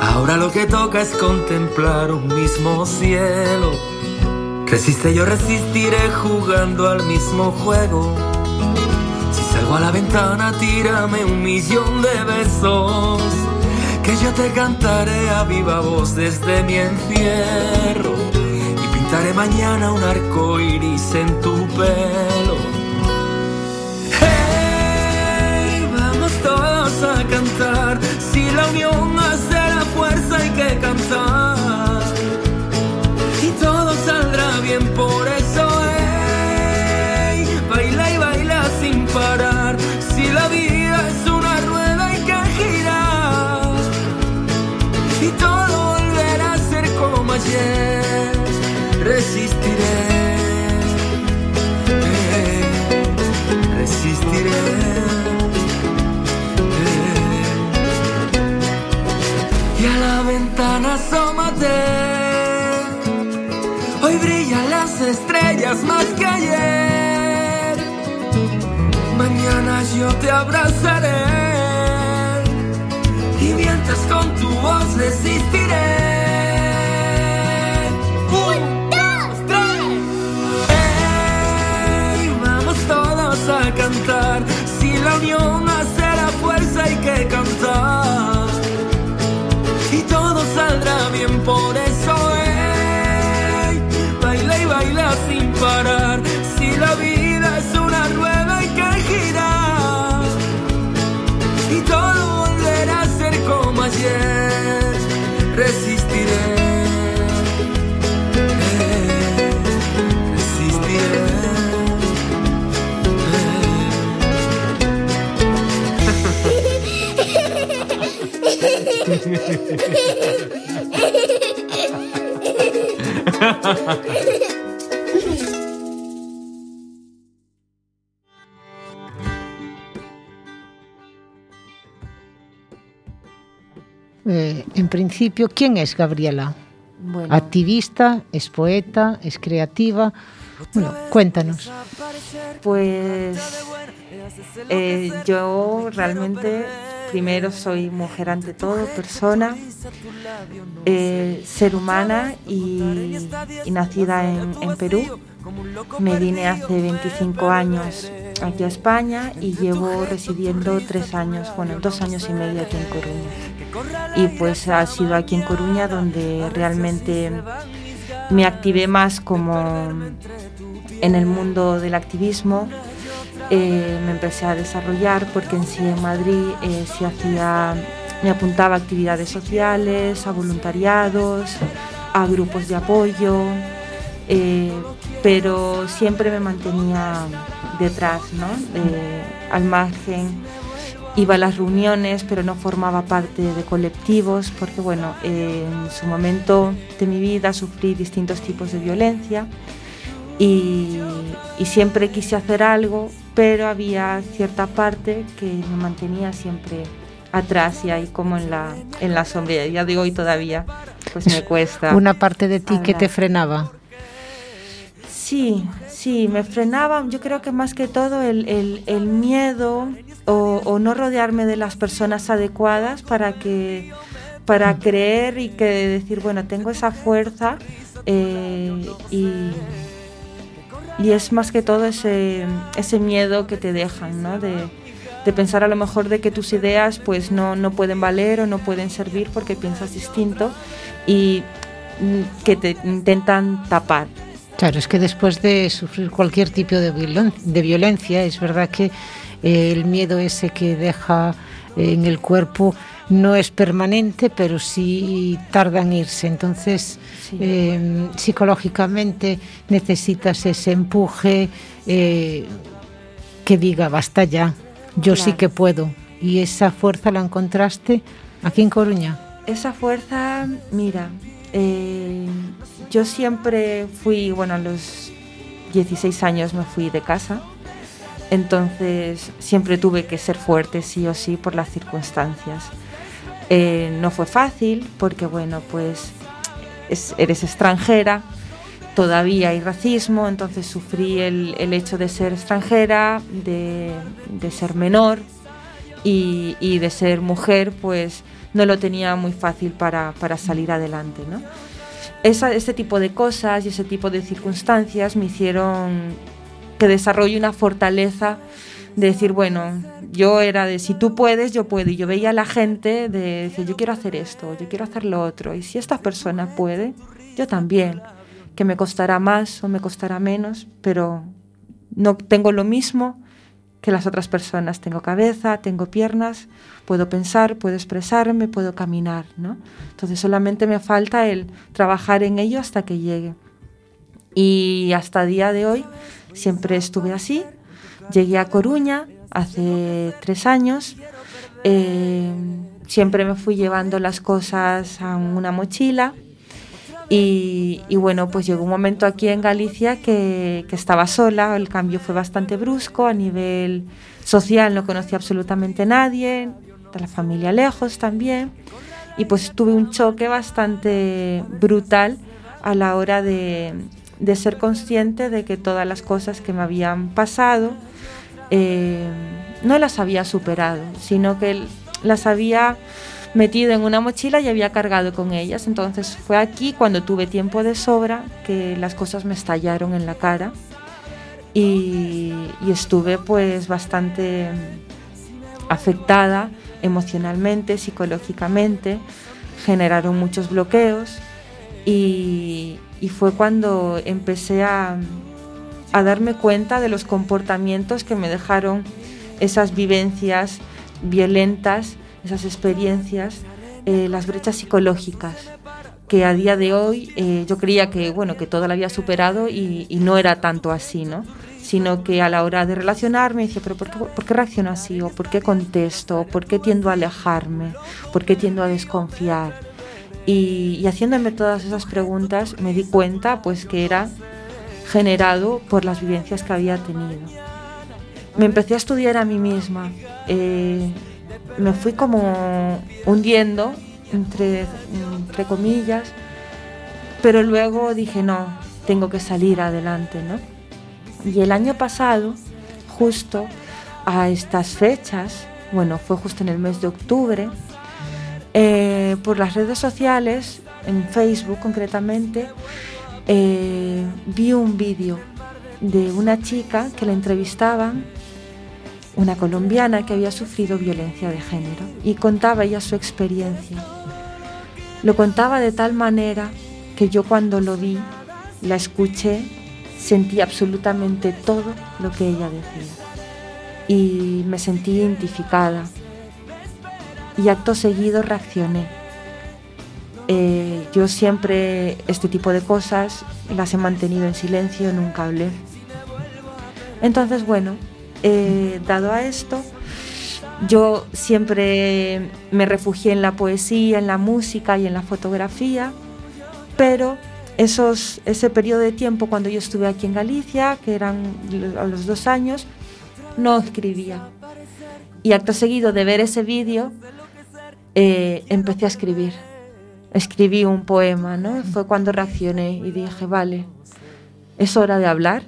Ahora lo que toca es contemplar un mismo cielo. Resiste, yo resistiré jugando al mismo juego. Si salgo a la ventana, tírame un millón de besos. Que yo te cantaré a viva voz desde mi encierro. Y pintaré mañana un arco iris en tu pelo. A cantar. Si la unión hace la fuerza, hay que cantar. Y todo saldrá bien por eso. Hey, baila y baila sin parar. Si la vida es una rueda, hay que girar. Y todo volverá a ser como ayer. Resistiré. Ventana asómate. Hoy brillan las estrellas más que ayer. Mañana yo te abrazaré. Y mientras con tu voz resistiré. A cantar. Si la unión hace la fuerza, hay que cantar. Bien por eso. ¡ey! Baila y baila sin parar. Si la vida es una rueda, hay que girar. Y todo volverá a ser como ayer. Resistiré. Eh, en principio, ¿quién es Gabriela? Bueno, Activista, es poeta, es creativa. Bueno, cuéntanos. pues eh, yo realmente primero soy mujer ante todo, persona, eh, ser humana y, nacida en, en Perú. Me vine hace 25 años aquí a España y llevo residiendo tres años, bueno, dos años y medio aquí en Coruña. Y pues ha sido aquí en Coruña donde realmente me activé más como en el mundo del activismo. Eh, me empecé a desarrollar porque en sí en Madrid eh, se hacía, me apuntaba a actividades sociales, a voluntariados, a grupos de apoyo, eh, pero siempre me mantenía detrás, ¿no? Al margen. Iba a las reuniones, pero no formaba parte de colectivos, porque bueno, en su momento de mi vida sufrí distintos tipos de violencia y, y siempre quise hacer algo, pero había cierta parte que me mantenía siempre atrás y ahí como en la, en la sombra. Ya digo, hoy todavía pues me cuesta. Una parte de ti que te frenaba. Sí, sí, me frenaba, yo creo que más que todo el, el- el miedo o, o no rodearme de las personas adecuadas para que para creer y que decir, bueno, tengo esa fuerza eh, y, y es más que todo ese, ese miedo que te dejan, ¿no? De, de pensar a lo mejor de que tus ideas pues no, no pueden valer o no pueden servir porque piensas distinto y mm, que te intentan tapar. Claro, es que después de sufrir cualquier tipo de, violen- de violencia, es verdad que eh, el miedo ese que deja eh, en el cuerpo no es permanente, pero sí tarda en irse. Entonces, Sí. eh, psicológicamente necesitas ese empuje eh, que diga, basta ya, yo sí que puedo. Y esa fuerza la encontraste aquí en Coruña. Esa fuerza, mira, eh, yo siempre fui, bueno, a los 16 años me fui de casa, entonces siempre tuve que ser fuerte sí o sí por las circunstancias. Eh, no fue fácil porque, bueno, pues es- eres extranjera, todavía hay racismo, entonces sufrí el, el hecho de ser extranjera, de, de ser menor y, de ser mujer, pues no lo tenía muy fácil para, salir adelante. ¿no? Ese tipo de cosas y ese tipo de circunstancias me hicieron que desarrolle una fortaleza de decir, bueno, yo era de si tú puedes, yo puedo. Y yo veía a la gente de decir, yo quiero hacer esto, yo quiero hacer lo otro. Y si esta persona puede, yo también. Que me costará más o me costará menos, pero no tengo lo mismo que las otras personas. Tengo cabeza, tengo piernas, puedo pensar, puedo expresarme, puedo caminar, ¿no? Entonces solamente me falta el trabajar en ello hasta que llegue. Y hasta día de hoy siempre estuve así. Llegué a Coruña hace tres años. Eh, siempre me fui llevando las cosas a una mochila. Y, bueno, pues llegó un momento aquí en Galicia que, estaba sola, el cambio fue bastante brusco, a nivel social. No conocía absolutamente nadie, de la familia lejos también, y pues tuve un choque bastante brutal a la hora de, ser consciente de que todas las cosas que me habían pasado eh, no las había superado, sino que las había metido en una mochila y había cargado con ellas. Entonces fue aquí cuando tuve tiempo de sobra que las cosas me estallaron en la cara y, estuve pues bastante afectada emocionalmente, psicológicamente, generaron muchos bloqueos y, fue cuando empecé a, a darme cuenta de los comportamientos que me dejaron esas vivencias violentas esas experiencias, eh, las brechas psicológicas, que a día de hoy eh, yo creía que, bueno, que todo lo había superado y, no era tanto así, ¿no? sino que a la hora de relacionarme decía, pero ¿por qué, ¿por qué, reacciono así? ¿O por qué contesto? ¿Por qué tiendo a alejarme? ¿Por qué tiendo a desconfiar? Y, y, haciéndome todas esas preguntas me di cuenta pues que era generado por las vivencias que había tenido. Me empecé a estudiar a mí misma. Eh, me fui como hundiendo, entre, entre comillas, pero luego dije, no, tengo que salir adelante, ¿no? Y el año pasado, justo a estas fechas, bueno, fue justo en el mes de octubre, eh, por las redes sociales, en Facebook concretamente, eh, vi un vídeo de una chica que la entrevistaban una colombiana que había sufrido violencia de género y contaba ella su experiencia. Lo contaba de tal manera que yo cuando lo vi, la escuché, sentí absolutamente todo lo que ella decía y me sentí identificada y acto seguido reaccioné. Eh, yo siempre este tipo de cosas las he mantenido en silencio, nunca hablé. Entonces, bueno, eh, dado a esto, yo siempre me refugié en la poesía, en la música y en la fotografía, pero esos, ese periodo de tiempo cuando yo estuve aquí en Galicia, que eran a los dos años, no escribía. Y acto seguido de ver ese vídeo, eh, empecé a escribir. Escribí un poema, ¿no? Fue cuando reaccioné y dije, vale, es hora de hablar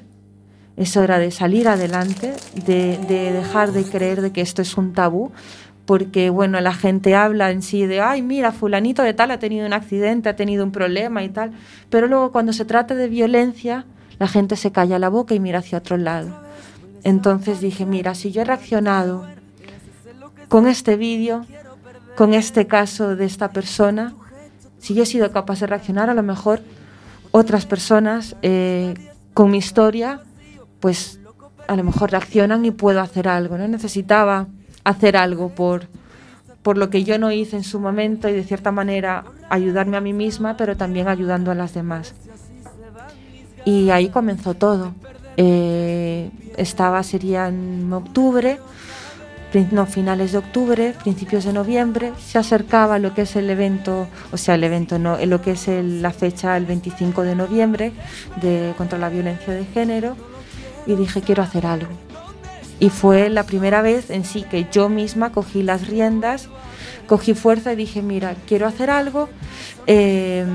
es hora de salir adelante, de, dejar de creer de que esto es un tabú, porque bueno, la gente habla en sí de, ay, mira, fulanito de tal ha tenido un accidente, ha tenido un problema y tal, pero luego cuando se trata de violencia, la gente se calla la boca y mira hacia otro lado. Entonces dije, mira, si yo he reaccionado con este vídeo, con este caso de esta persona, si yo he sido capaz de reaccionar, a lo mejor otras personas eh, con mi historia pues a lo mejor reaccionan y puedo hacer algo, ¿no? Necesitaba hacer algo por, por lo que yo no hice en su momento y de cierta manera ayudarme a mí misma, pero también ayudando a las demás. Y ahí comenzó todo. Eh, estaba, sería en octubre, no, finales de octubre, principios de noviembre, se acercaba lo que es el evento, o sea, el evento no, lo que es la fecha, el 25 de noviembre, de, contra la violencia de género y dije quiero hacer algo. Y fue la primera vez en sí que yo misma cogí las riendas, cogí fuerza y dije, mira, quiero hacer algo, em,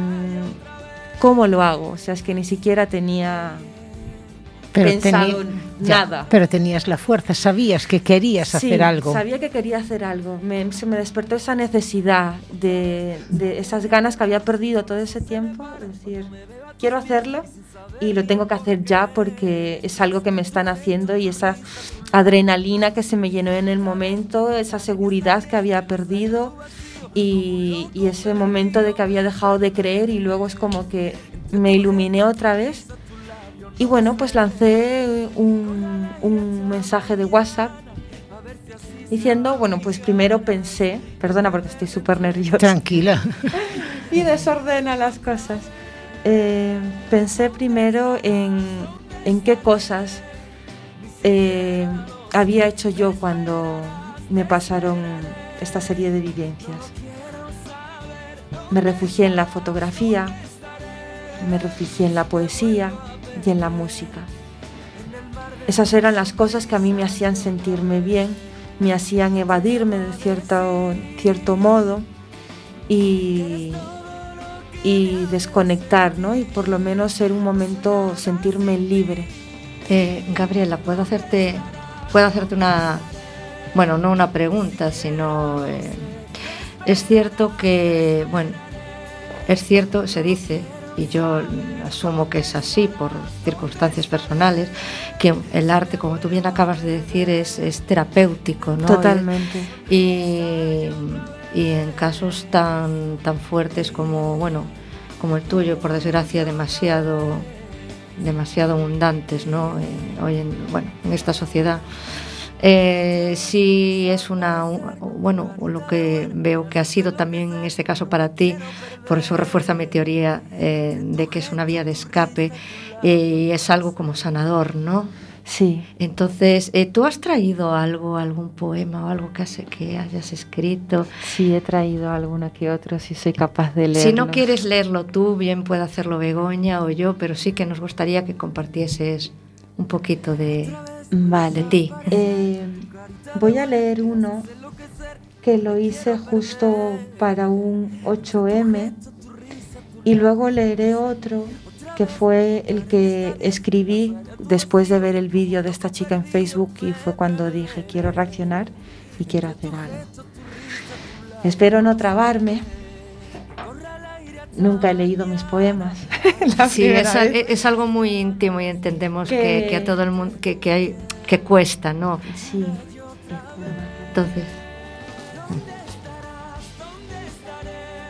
¿cómo lo hago? O sea, es que ni siquiera tenía pensado nada. pero tenías la fuerza, sabías que querías hacer algo. Sabía que quería hacer algo. Me, se me despertó esa necesidad de, de, esas ganas que había perdido todo ese tiempo. Es decir, quiero hacerlo y lo tengo que hacer ya porque es algo que me están haciendo y esa adrenalina que se me llenó en el momento, esa seguridad que había perdido y, y ese momento de que había dejado de creer y luego es como que me iluminé otra vez y bueno, pues lancé un, un mensaje de WhatsApp diciendo, bueno, pues primero pensé, perdona porque estoy súper nerviosa. Tranquila. y desordena las cosas. Eh, pensé primero en, en qué cosas eh, había hecho yo cuando me pasaron esta serie de vivencias. Me refugié en la fotografía, me refugié en la poesía, y en la música. Esas eran las cosas que a mí me hacían sentirme bien, me hacían evadirme de cierto, cierto modo y, y desconectar, ¿no? Y por lo menos ser un momento sentirme libre. Eh, Gabriela, ¿puedo hacerte, puedo hacerte una, bueno, no una pregunta, sino eh, es cierto que, bueno, es cierto, se dice y yo asumo que es así por circunstancias personales, que el arte, como tú bien acabas de decir, es, es terapéutico, ¿no? Totalmente. Y, y, en casos tan, tan fuertes como, bueno, como el tuyo, por desgracia, demasiado demasiado abundantes ¿no? hoy en, bueno, en esta sociedad eh, si es una, bueno, lo que veo que ha sido también en este caso para ti, por eso refuerza mi teoría eh, de que es una vía de escape y es algo como sanador, ¿no? Sí. Entonces, eh, ¿tú has traído algo, algún poema o algo que, que hayas escrito? Sí, he traído alguno que otro, si soy capaz de leerlo. Si no quieres leerlo tú, bien puede hacerlo Begoña o yo, pero sí que nos gustaría que compartieses un poquito de, Vale. ti. Eh, voy a leer uno que lo hice justo para un 8M y luego leeré otro que fue el que escribí después de ver el vídeo de esta chica en Facebook y fue cuando dije quiero reaccionar y quiero hacer algo. Espero no trabarme nunca he leído mis poemas. sí, es, algo muy íntimo y entendemos que, a todo el mundo que, que, hay que cuesta, ¿no? Sí. Entonces.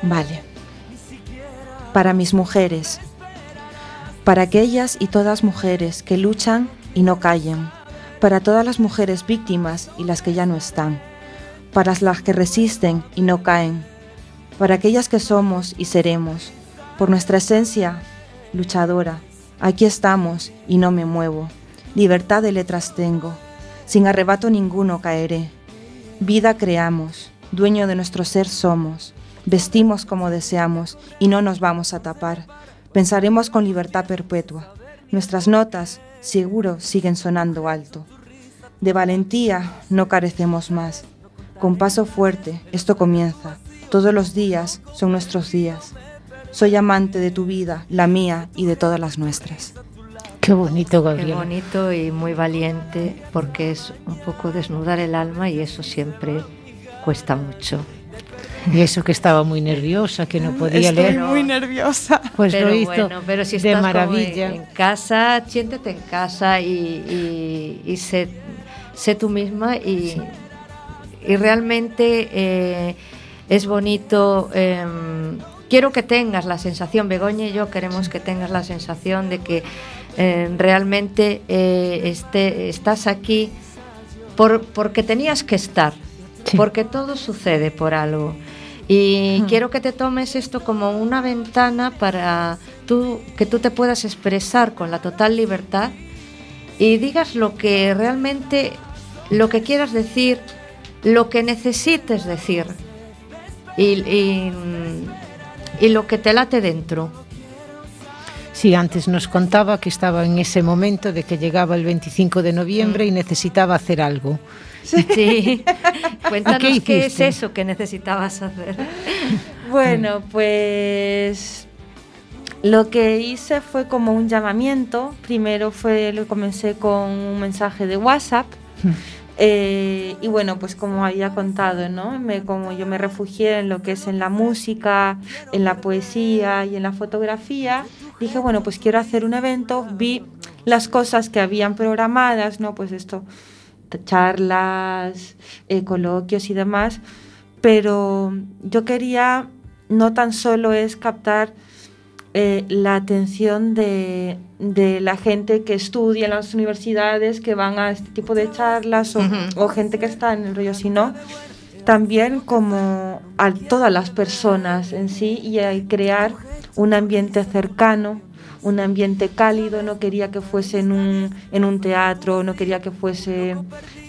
Vale. Para mis mujeres. Para aquellas y todas mujeres que luchan y no callen. Para todas las mujeres víctimas y las que ya no están. Para las que resisten y no caen para aquellas que somos y seremos, por nuestra esencia luchadora. Aquí estamos y no me muevo. Libertad de letras tengo, sin arrebato ninguno caeré. Vida creamos, dueño de nuestro ser somos, vestimos como deseamos y no nos vamos a tapar. Pensaremos con libertad perpetua. Nuestras notas, seguro, siguen sonando alto. De valentía no carecemos más. Con paso fuerte, esto comienza. Todos los días son nuestros días. Soy amante de tu vida, la mía y de todas las nuestras. Qué bonito, Gabriel. Qué bonito y muy valiente porque es un poco desnudar el alma y eso siempre cuesta mucho. Y eso que estaba muy nerviosa, que no podía Estoy leer. muy nerviosa. Pues pero lo hizo bueno, pero si de estás maravilla. En, en, casa, siéntete en casa y, y, y sé, sé, tú misma y, sí. y realmente eh, es bonito. Eh, quiero que tengas la sensación, Begoña y yo queremos que tengas la sensación de que eh, realmente eh, este, estás aquí por, porque tenías que estar, sí. porque todo sucede por algo. Y quiero que te tomes esto como una ventana para tú, que tú te puedas expresar con la total libertad y digas lo que realmente, lo que quieras decir, lo que necesites decir. Y, y, y lo que te late dentro. Sí, antes nos contaba que estaba en ese momento de que llegaba el 25 de noviembre mm. y necesitaba hacer algo. Sí, cuéntanos qué, qué, es eso que necesitabas hacer. Bueno, pues Lo que hice fue como un llamamiento. Primero fue, lo comencé con un mensaje de WhatsApp. Eh, y bueno, pues como había contado, ¿no? Me, como yo me refugié en lo que es en la música, en la poesía y en la fotografía, dije, bueno, pues quiero hacer un evento. Vi las cosas que habían programadas, ¿no? Pues esto, charlas, eh, coloquios y demás. Pero yo quería no tan solo es captar eh, la atención de, la gente que estudia en las universidades, que van a este tipo de charlas o, gente que está en el rollo, sino también como a todas las personas en sí y a crear un ambiente cercano, un ambiente cálido, no quería que fuese en un, en un teatro, no quería que fuese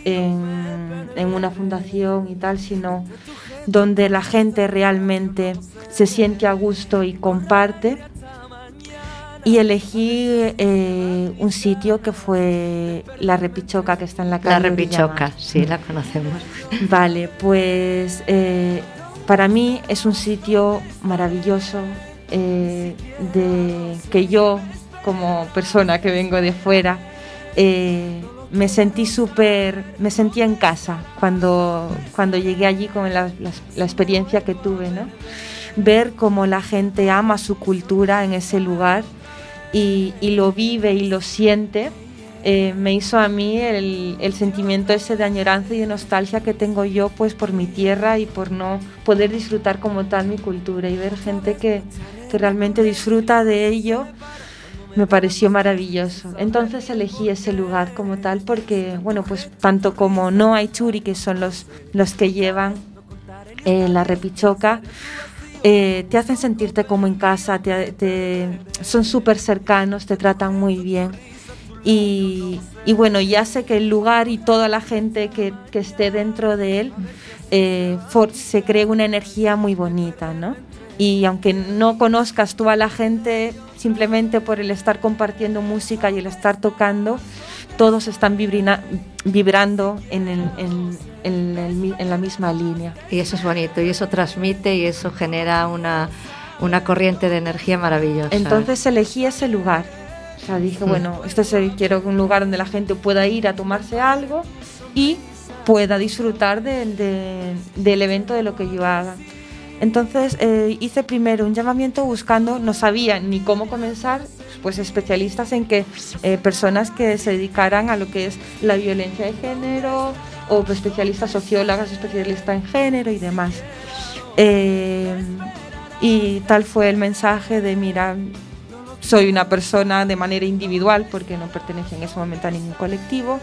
en, en una fundación y tal, sino donde la gente realmente se siente a gusto y comparte. Y elegí eh, un sitio que fue La Repichoca, que está en la calle. La Repichoca, sí, la conocemos. Vale, pues eh, para mí es un sitio maravilloso, eh, de que yo, como persona que vengo de fuera, me sentí súper, me sentí en casa cuando, cuando llegué allí con la, la, experiencia que tuve, ¿no? Ver cómo la gente ama su cultura en ese lugar y, y lo vive y lo siente, eh, me hizo a mí el, el, sentimiento ese de añoranza y de nostalgia que tengo yo pues por mi tierra y por no poder disfrutar como tal mi cultura y ver gente que, que realmente disfruta de ello me pareció maravilloso. Entonces elegí ese lugar como tal porque, bueno, pues tanto como No hay Churi, que son los, los que llevan eh, la repichoca, eh, te hacen sentirte como en casa, te, son súper cercanos, te tratan muy bien. Y, bueno, ya sé que el lugar y toda la gente que, que esté dentro de él eh, se crea una energía muy bonita, ¿no? Y aunque no conozcas tú a la gente, simplemente por el estar compartiendo música y el estar tocando, todos están vibrando en, en, la misma línea. Y eso es bonito, y eso transmite y eso genera una, una corriente de energía maravillosa. Entonces elegí ese lugar. O sea, dije, mm. bueno, este es el, quiero un lugar donde la gente pueda ir a tomarse algo y pueda disfrutar del evento de lo que yo haga. Entonces eh, hice primero un llamamiento buscando, no sabía ni cómo comenzar, pues especialistas en que eh, personas que se dedicaran a lo que es la violencia de género o especialistas sociólogas, especialistas en género y demás. Eh, y tal fue el mensaje de, mira, soy una persona de manera individual porque no pertenece en ese momento a ningún colectivo,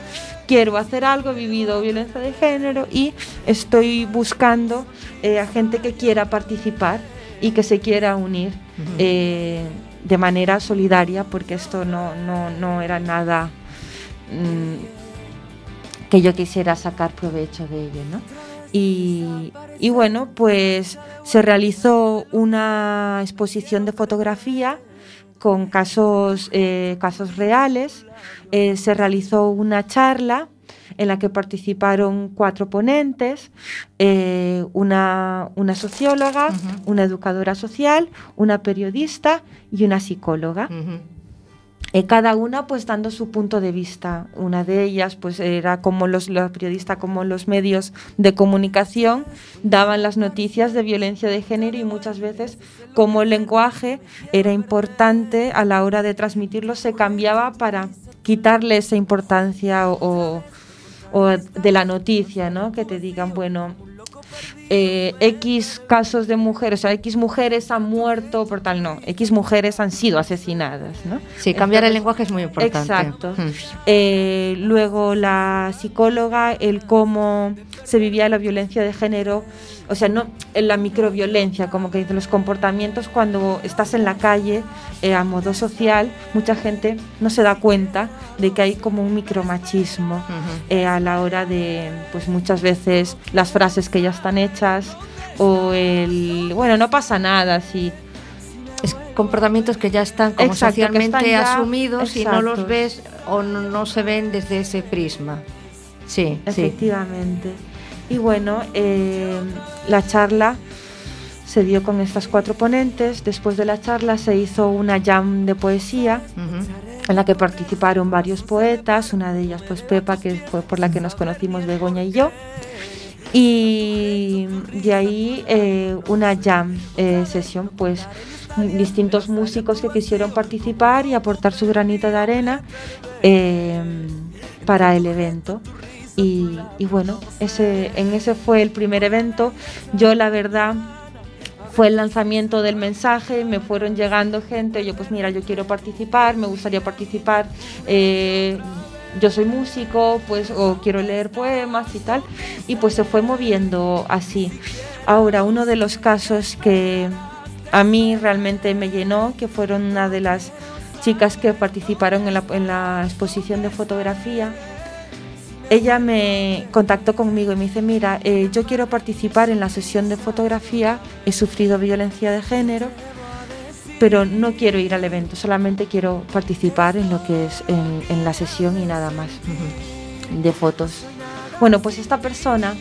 quiero hacer algo, he vivido violencia de género y estoy buscando eh, a gente que quiera participar y que se quiera unir eh, de manera solidaria porque esto no, no, no era nada mm, que yo quisiera sacar provecho de ello. ¿no? Y, y, bueno, pues se realizó una exposición de fotografía con casos, eh, casos reales. Eh, se realizó una charla en la que participaron cuatro ponentes, eh, una, una, socióloga, una educadora social, una periodista y una psicóloga. Eh, cada una pues dando su punto de vista. Una de ellas pues era como los, periodistas, como los medios de comunicación daban las noticias de violencia de género y muchas veces como el lenguaje era importante a la hora de transmitirlo se cambiaba para quitarle esa importancia o, o de la noticia, ¿no? Que te digan, bueno, eh, X casos de mujeres, o sea, X mujeres han muerto por tal, no, X mujeres han sido asesinadas, ¿no? Sí, cambiar el lenguaje es muy importante. Exacto. Hmm. Eh, luego la psicóloga, el cómo se vivía la violencia de género, o sea, no en la microviolencia, como que los comportamientos cuando estás en la calle eh, a modo social, mucha gente no se da cuenta de que hay como un micromachismo a la hora de, pues muchas veces las frases que ya están hechas o el, bueno, no pasa nada, si es comportamientos que ya están como socialmente asumidos y no los ves o no, se ven desde ese prisma. Sí, efectivamente. Y bueno, eh, la charla se dio con estas cuatro ponentes. Después de la charla se hizo una jam de poesía en la que participaron varios poetas, una de ellas pues Pepa, que fue por la que nos conocimos Begoña y yo. Y de ahí eh, una jam eh, sesión, pues distintos músicos que quisieron participar y aportar su granito de arena eh, para el evento. Y, bueno, ese, en ese fue el primer evento. Yo la verdad fue el lanzamiento del mensaje, me fueron llegando gente, yo pues mira, yo quiero participar, me gustaría participar, eh, yo soy músico, pues o quiero leer poemas y tal, y pues se fue moviendo así. Ahora, uno de los casos que a mí realmente me llenó, que fueron una de las chicas que participaron en la, exposición de fotografía, ella me contactó conmigo y me dice, mira, eh, yo quiero participar en la sesión de fotografía, he sufrido violencia de género, pero no quiero ir al evento, solamente quiero participar en lo que es en, la sesión y nada más de fotos. Bueno, pues esta persona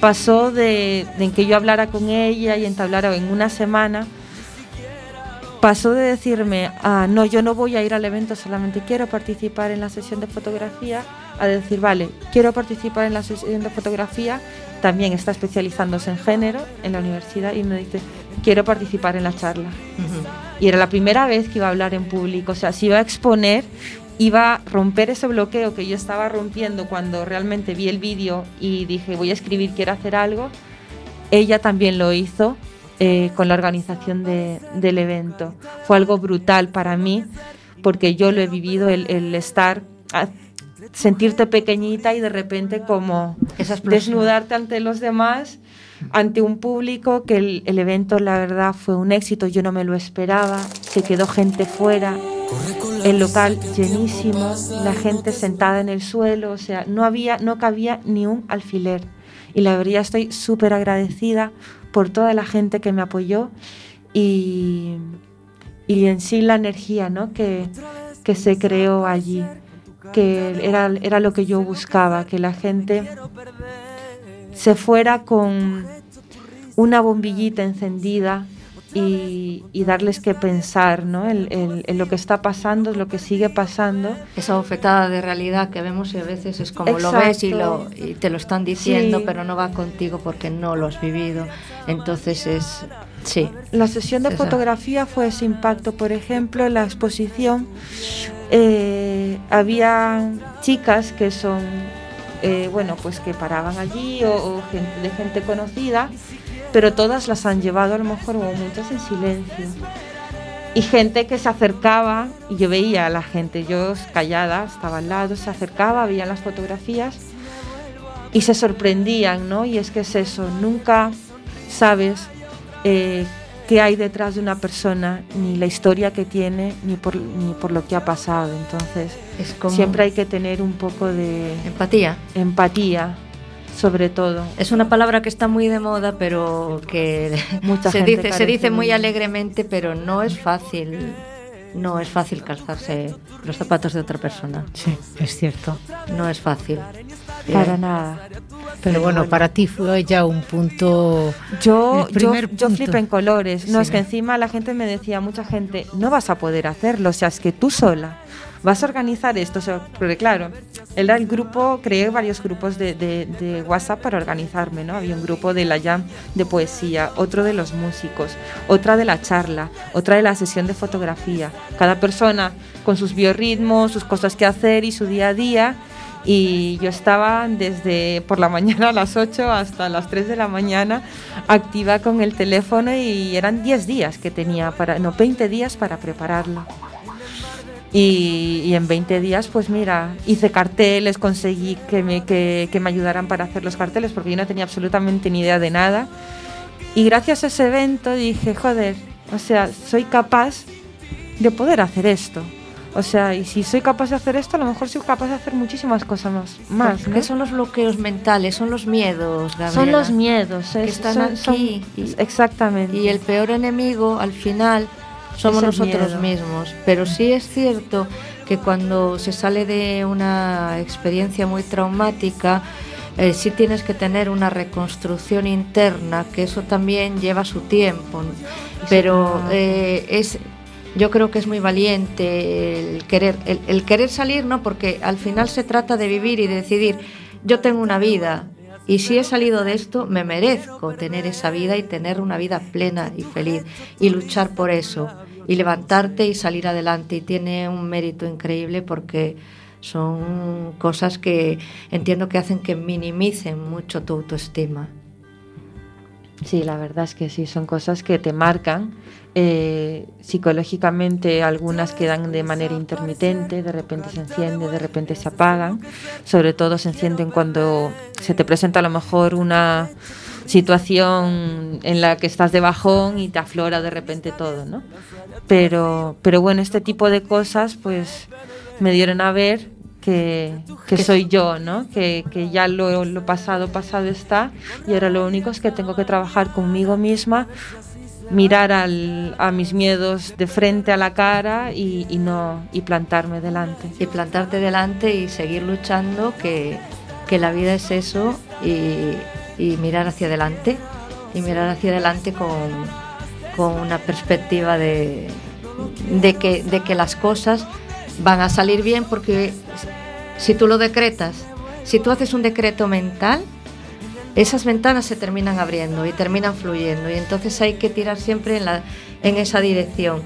pasó de, de que yo hablara con ella y entablara en una semana, pasó de decirme, ah, no, yo no voy a ir al evento, solamente quiero participar en la sesión de fotografía, a decir, vale, quiero participar en la sesión de fotografía, también está especializándose en género en la universidad y me dice, quiero participar en la charla. Y era la primera vez que iba a hablar en público, o sea, si iba a exponer, iba a romper ese bloqueo que yo estaba rompiendo cuando realmente vi el vídeo y dije, voy a escribir, quiero hacer algo. Ella también lo hizo eh, con la organización del evento. Fue algo brutal para mí porque yo lo he vivido, el, el estar sentirte pequeñita y de repente como desnudarte ante los demás, ante un público que el, evento la verdad fue un éxito, yo no me lo esperaba, se quedó gente fuera, el local llenísimo, la gente sentada en el suelo, o sea, no había, no cabía ni un alfiler. Y la verdad estoy súper agradecida por toda la gente que me apoyó. Y, y en sí la energía ¿no? que, que se creó allí que era, era lo que yo buscaba, que la gente se fuera con una bombillita encendida y, darles que pensar ¿no? en, lo que está pasando, lo que sigue pasando. Esa bofetada de realidad que vemos y a veces es como lo ves y, lo, y te lo están diciendo, pero no va contigo porque no lo has vivido. Entonces es... Sí. La sesión de fotografía fue ese impacto, por ejemplo, en la exposición eh, había chicas que son, eh, bueno, pues que paraban allí o, gente, de gente conocida, pero todas las han llevado a lo mejor o muchas en silencio. Y gente que se acercaba, y yo veía a la gente, yo callada, estaba al lado, se acercaba, veían las fotografías y se sorprendían, ¿no? Y es que es eso, nunca sabes eh, qué hay detrás de una persona, ni la historia que tiene, ni por, ni por lo que ha pasado. Entonces, siempre hay que tener un poco de empatía. Empatía, sobre todo. Es una palabra que está muy de moda, pero que se, dice, se dice muy alegremente, pero no es fácil no es fácil calzarse los zapatos de otra persona. Sí, es cierto. No es fácil. Para nada. Pero bueno, para ti fue ya un punto. Yo, yo, yo flipé en colores. No, es que encima la gente me decía, mucha gente, no vas a poder hacerlo, o sea, es que tú sola vas a organizar esto, porque claro, era el grupo, creé varios grupos de, de, WhatsApp para organizarme, ¿no? Había un grupo de la jam de poesía, otro de los músicos, otra de la charla, otra de la sesión de fotografía, cada persona con sus biorritmos, sus cosas que hacer y su día a día. Y yo estaba desde por la mañana a las 8 hasta las 3 de la mañana activa con el teléfono y eran 10 días que tenía para, no, 20 días para prepararlo. Y, en 20 días, pues mira, hice carteles, conseguí que me, que, me ayudaran para hacer los carteles, porque yo no tenía absolutamente ni idea de nada. Y gracias a ese evento dije, joder, o sea, soy capaz de poder hacer esto. O sea, y si soy capaz de hacer esto, a lo mejor soy capaz de hacer muchísimas cosas más. más ¿Qué son los bloqueos mentales? Son los miedos, Gabriela. Son los miedos. Que están aquí. exactamente. Y el peor enemigo, al final, somos nosotros mismos. Pero sí es cierto que cuando se sale de una experiencia muy traumática, eh, sí tienes que tener una reconstrucción interna, que eso también lleva su tiempo, pero eh, es yo creo que es muy valiente el querer, el, querer salir, ¿no? Porque al final se trata de vivir y de decidir, yo tengo una vida y si he salido de esto, me merezco tener esa vida y tener una vida plena y feliz y luchar por eso y levantarte y salir adelante y tiene un mérito increíble porque son cosas que entiendo que hacen que minimicen mucho tu autoestima. Sí, la verdad es que sí, son cosas que te marcan. Eh, psicológicamente algunas quedan de manera intermitente, de repente se encienden, de repente se apagan. Sobre todo se encienden cuando se te presenta a lo mejor una situación en la que estás de bajón y te aflora de repente todo, ¿no? Pero, pero bueno, este tipo de cosas pues me dieron a ver que, soy yo, ¿no? Que, ya lo, lo, pasado, pasado está y ahora lo único es que tengo que trabajar conmigo misma, mirar al, a mis miedos de frente a la cara y, no y plantarme delante. Y plantarte delante y seguir luchando, que, que la vida es eso y, y, mirar hacia adelante y mirar hacia adelante con, con una perspectiva de, de, que, de que las cosas van a salir bien porque si tú lo decretas, si tú haces un decreto mental, esas ventanas se terminan abriendo y terminan fluyendo y entonces hay que tirar siempre en, la, en esa dirección.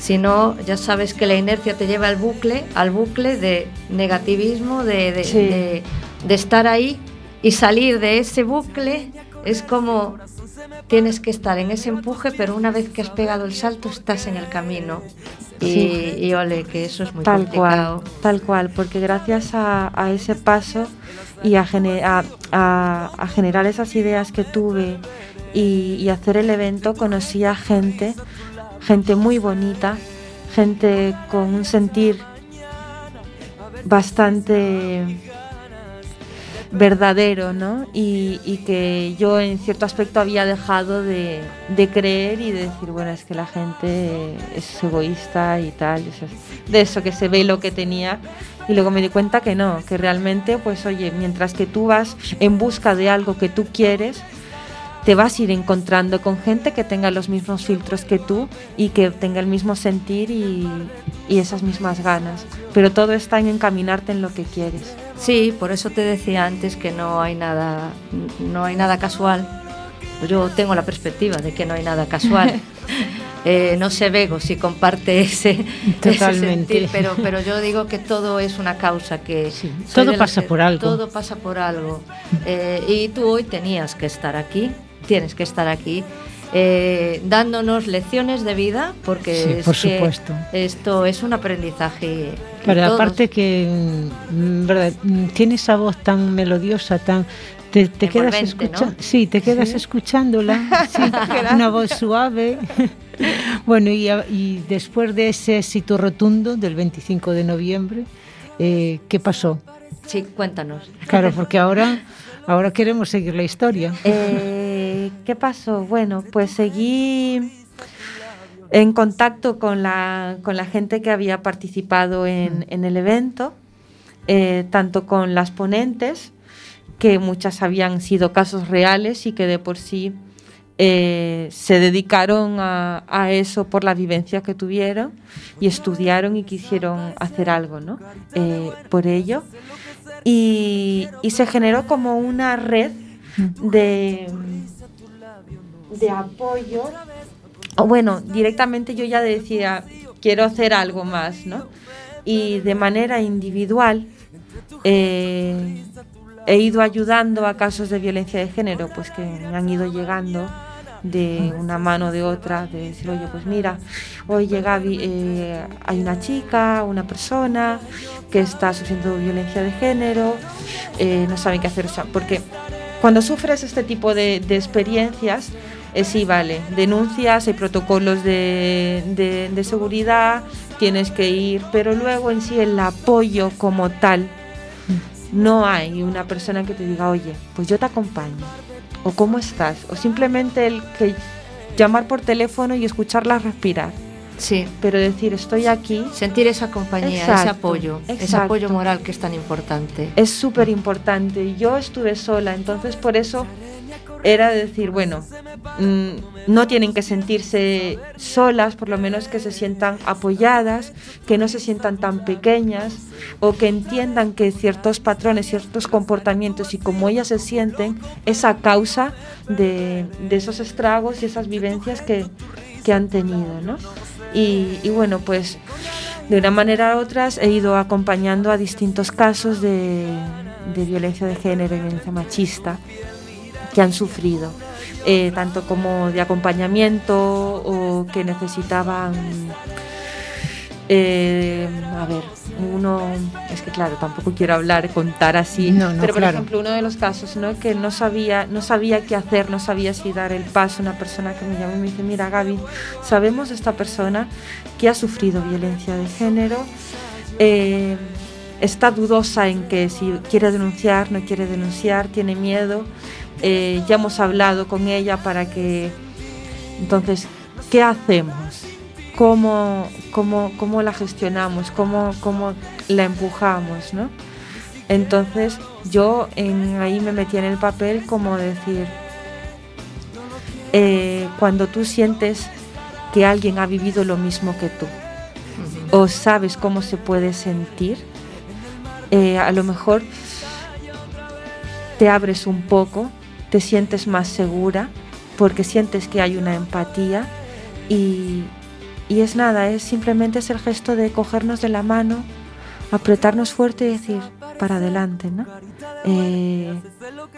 Si no, ya sabes que la inercia te lleva al bucle, al bucle de negativismo, de, de, de estar ahí y salir de ese bucle es como tienes que estar en ese empuje, pero una vez que has pegado el salto estás en el camino. Y, ole, que eso es muy tal complicado. Cual, tal cual, porque gracias a, ese paso y a, a, generar esas ideas que tuve y, y hacer el evento, conocí a gente, gente muy bonita, gente con un sentir bastante verdadero, ¿no? Y, que yo en cierto aspecto había dejado de, creer y de decir, bueno, es que la gente es egoísta y tal, de eso que se ve lo que tenía. Y luego me di cuenta que no, que realmente, pues oye, mientras que tú vas en busca de algo que tú quieres, te vas a ir encontrando con gente que tenga los mismos filtros que tú y que tenga el mismo sentir y esas mismas ganas. Pero todo está en encaminarte en lo que quieres. Sí, por eso te decía antes que no hay nada, no hay nada casual. Yo tengo la perspectiva de que no hay nada casual. Eh, no sé Vego si comparte ese, Totalmente. pero, pero yo digo que todo es una causa, que todo pasa por algo. Todo pasa por algo. Eh, y tú hoy tenías que estar aquí, tienes que estar aquí eh, dándonos lecciones de vida, porque por supuesto. esto es un aprendizaje. Pero aparte que mm, ¿verdad? Mm, tiene esa voz tan melodiosa, tan te, quedas escuchando, sí, te quedas escuchándola, una voz suave. bueno, y, después de ese éxito rotundo del 25 de noviembre, eh, ¿qué pasó? Sí, cuéntanos. Claro, porque ahora, ahora queremos seguir la historia. Eh, ¿qué pasó? Bueno, pues seguí en contacto con la, con la gente que había participado en, el evento, eh, tanto con las ponentes, que muchas habían sido casos reales y que de por sí eh, se dedicaron a, eso por la vivencia que tuvieron y estudiaron y quisieron hacer algo ¿no? Eh, por ello. Y, y se generó como una red de de apoyo, o bueno, directamente yo ya decía, quiero hacer algo más, ¿no? Y de manera individual eh, he ido ayudando a casos de violencia de género, pues que me han ido llegando de una mano de otra, de decir, oye, pues mira, hoy llega, eh, hay una chica, una persona que está sufriendo violencia de género, eh, no saben qué hacer, porque cuando sufres este tipo de, de experiencias, eh, sí, vale, denuncias, hay protocolos de, de, seguridad, tienes que ir, pero luego en sí el apoyo como tal, no hay una persona que te diga, oye, pues yo te acompaño, o cómo estás, o simplemente el que llamar por teléfono y escucharla respirar. Sí. Pero decir, estoy aquí. Sentir esa compañía, ese apoyo, ese apoyo moral que es tan importante. Es súper importante. Yo estuve sola, entonces por eso era decir, bueno, mm, no tienen que sentirse solas, por lo menos que se sientan apoyadas, que no se sientan tan pequeñas o que entiendan que ciertos patrones, ciertos comportamientos y como ellas se sienten es a causa de, esos estragos y esas vivencias que, han tenido, ¿no? Y, bueno, pues de una manera u otra he ido acompañando a distintos casos de, de violencia de género y violencia machista que han sufrido, eh, tanto como de acompañamiento o que necesitaban, eh, a ver, uno, es que claro, tampoco quiero hablar, contar así, pero por ejemplo uno de los casos, ¿no? Que no sabía, no sabía qué hacer, no sabía si dar el paso, una persona que me llama y me dice, mira Gaby, sabemos de esta persona que ha sufrido violencia de género, eh, está dudosa en que si quiere denunciar, no quiere denunciar, tiene miedo, eh, ya hemos hablado con ella para que... Entonces, ¿qué hacemos? ¿Cómo, cómo, cómo la gestionamos? ¿Cómo, ¿Cómo la empujamos? ¿no? Entonces, yo en, ahí me metí en el papel como decir, eh, cuando tú sientes que alguien ha vivido lo mismo que tú, o sabes cómo se puede sentir, eh, a lo mejor te abres un poco te sientes más segura porque sientes que hay una empatía y, es nada, es simplemente es el gesto de cogernos de la mano, apretarnos fuerte y decir, para adelante, ¿no? Eh,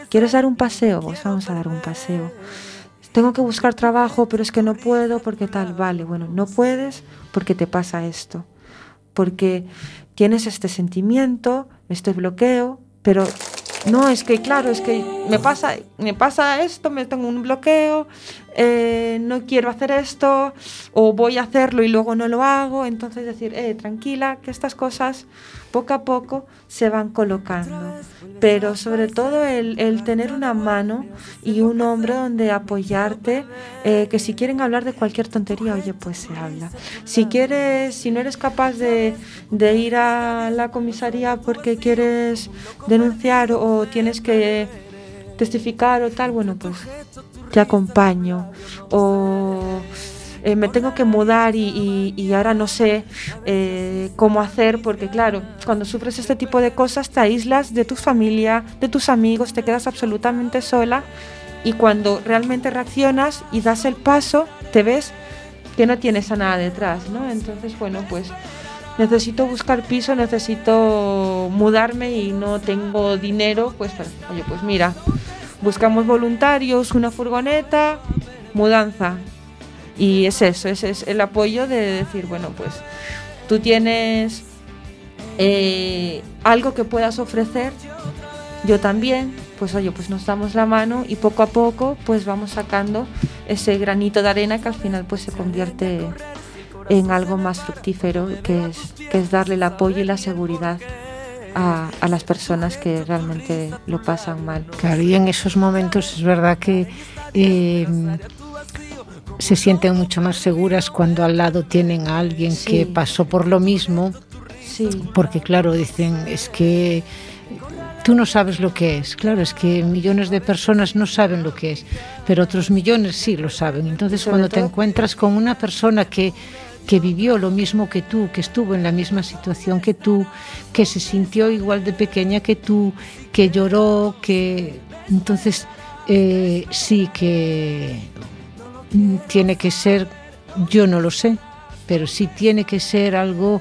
¿Quieres dar un paseo? Pues vamos a dar un paseo. Tengo que buscar trabajo, pero es que no puedo porque tal, vale, bueno, no puedes porque te pasa esto, porque tienes este sentimiento, este bloqueo, pero no, es que claro, es que me pasa, me pasa esto, me tengo un bloqueo, eh, no quiero hacer esto, o voy a hacerlo y luego no lo hago. Entonces decir, eh, tranquila, que estas cosas poco a poco se van colocando. Pero sobre todo el, tener una mano y un hombro donde apoyarte, eh, que si quieren hablar de cualquier tontería, oye, pues se habla. Si quieres, si no eres capaz de, de ir a la comisaría porque quieres denunciar o tienes que testificar o tal, bueno, pues te acompaño. O eh, me tengo que mudar y, ahora no sé eh, cómo hacer, porque claro, cuando sufres este tipo de cosas te aíslas de tu familia, de tus amigos, te quedas absolutamente sola y cuando realmente reaccionas y das el paso, te ves que no tienes a nada detrás, ¿no? Entonces, bueno, pues necesito buscar piso, necesito mudarme y no tengo dinero, pues, oye, pues mira, buscamos voluntarios, una furgoneta, mudanza, y es eso, es, es el apoyo de decir, bueno, pues tú tienes eh, algo que puedas ofrecer, yo también, pues oye, pues nos damos la mano y poco a poco pues vamos sacando ese granito de arena que al final pues se convierte en algo más fructífero, que es, que es darle el apoyo y la seguridad a, a, las personas que realmente lo pasan mal. Claro, y en esos momentos es verdad que eh, se sienten mucho más seguras cuando al lado tienen a alguien que pasó por lo mismo. Sí. Porque claro, dicen, es que tú no sabes lo que es. Claro, es que millones de personas no saben lo que es, pero otros millones sí lo saben. Entonces, cuando te encuentras con una persona que, que vivió lo mismo que tú, que estuvo en la misma situación que tú, que se sintió igual de pequeña que tú, que lloró, que... Entonces, eh, sí que tiene que ser, yo no lo sé, pero sí tiene que ser algo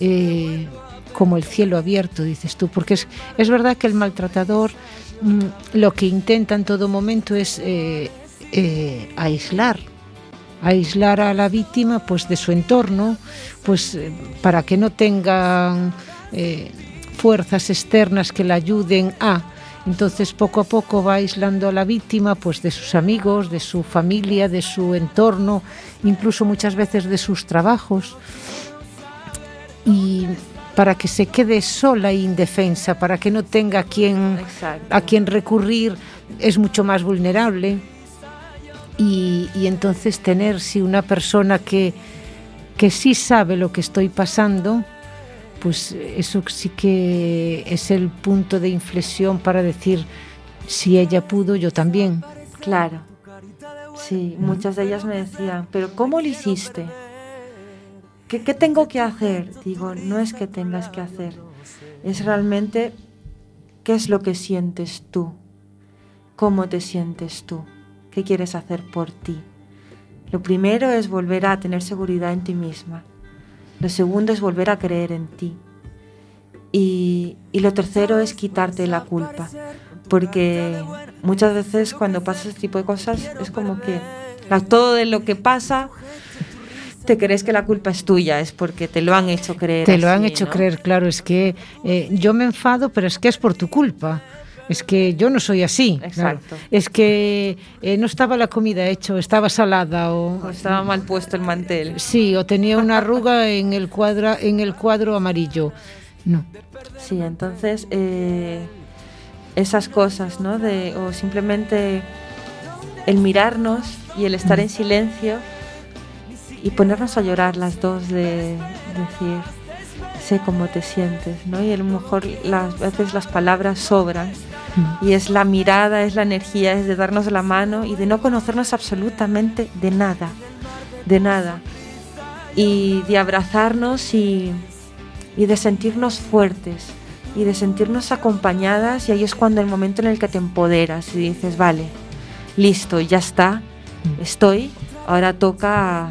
eh, como el cielo abierto, dices tú, porque es, es verdad que el maltratador mm, lo que intenta en todo momento es eh, eh, aislar, aislar a la víctima pues de su entorno, pues para que no tengan fuerzas externas que la ayuden a entonces poco a poco va aislando a la víctima pues de sus amigos, de su familia, de su entorno, incluso muchas veces de sus trabajos. Y para que se quede sola e indefensa, para que no tenga a quien, a quien recurrir, es mucho más vulnerable. Y, y entonces tener si una persona que, que sí sabe lo que estoy pasando, pues eso sí que es el punto de inflexión para decir, si ella pudo, yo también. Claro. Sí, muchas de ellas me decían, pero ¿cómo lo hiciste? ¿Qué, ¿Qué, tengo que hacer? Digo, no es que tengas que hacer, es realmente qué es lo que sientes tú, cómo te sientes tú, qué quieres hacer por ti. Lo primero es volver a tener seguridad en ti misma. Lo segundo es volver a creer en ti. Y, y lo tercero es quitarte la culpa porque muchas veces cuando pasa ese tipo de cosas es como que todo de lo que pasa te crees que la culpa es tuya, es porque te lo han hecho creer. Te lo han hecho creer, claro, es que eh, yo me enfado, pero es que es por tu culpa. Es que yo no soy así. Exacto. Es que eh, no estaba la comida hecha, estaba salada o, o, estaba mal puesto el mantel. Sí, o tenía una arruga en el cuadro en el cuadro amarillo. No. Sí, entonces eh, esas cosas, ¿no? De, o simplemente el mirarnos y el estar en silencio y ponernos a llorar las dos de, decir, sé cómo te sientes, ¿no? Y a lo mejor las veces las palabras sobran y es la mirada, es la energía, es de darnos la mano y de no conocernos absolutamente de nada, de nada. Y de abrazarnos y, y de sentirnos fuertes y de sentirnos acompañadas y ahí es cuando el momento en el que te empoderas y dices, vale, listo, ya está, estoy, ahora toca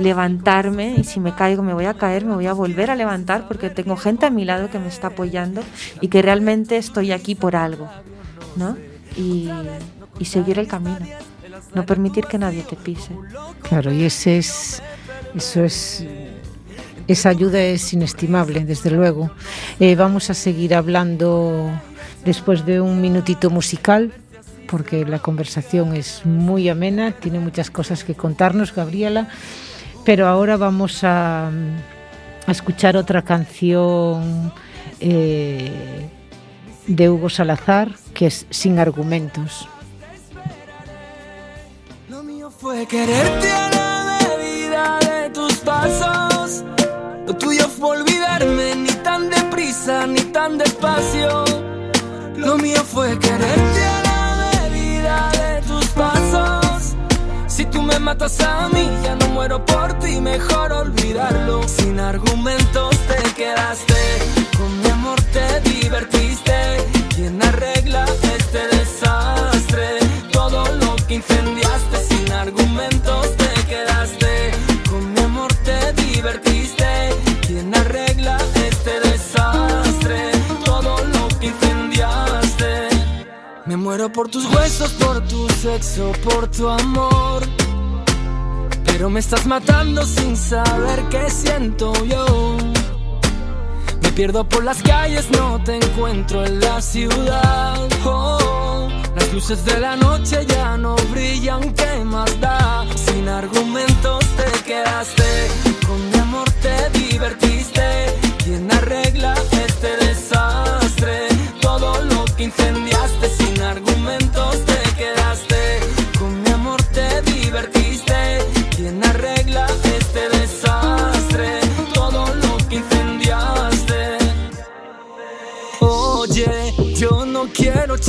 levantarme y si me caigo me voy a caer, me voy a volver a levantar porque tengo gente a mi lado que me está apoyando y que realmente estoy aquí por algo, ¿no? Y, seguir el camino, no permitir que nadie te pise. Claro, y ese es, eso es esa ayuda es inestimable, desde luego. Eh, vamos a seguir hablando después de un minutito musical, porque la conversación es muy amena, tiene muchas cosas que contarnos, Gabriela, pero ahora vamos a, a escuchar otra canción eh, de Hugo Salazar, que es Sin Argumentos. Lo mío fue quererte a la medida de tus pasos. Lo tuyo fue olvidarme ni tan deprisa ni tan despacio. Lo mío fue quererte a tú me matas a mí, ya no muero por ti, mejor olvidarlo. Sin argumentos te quedaste, con mi amor te divertiste. ¿Quién arregla este desastre? Todo lo que incendiaste, sin argumentos te quedaste, con mi amor te divertiste. ¿Quién arregla este desastre? Todo lo que incendiaste. Me muero por tus huesos, por tu sexo, por tu amor. Pero me estás matando sin saber qué siento yo. Me pierdo por las calles, no te encuentro en la ciudad. Oh, las luces de la noche ya no brillan, ¿qué más da? Sin argumentos te quedaste, con mi amor te divertiste. ¿Quién arregla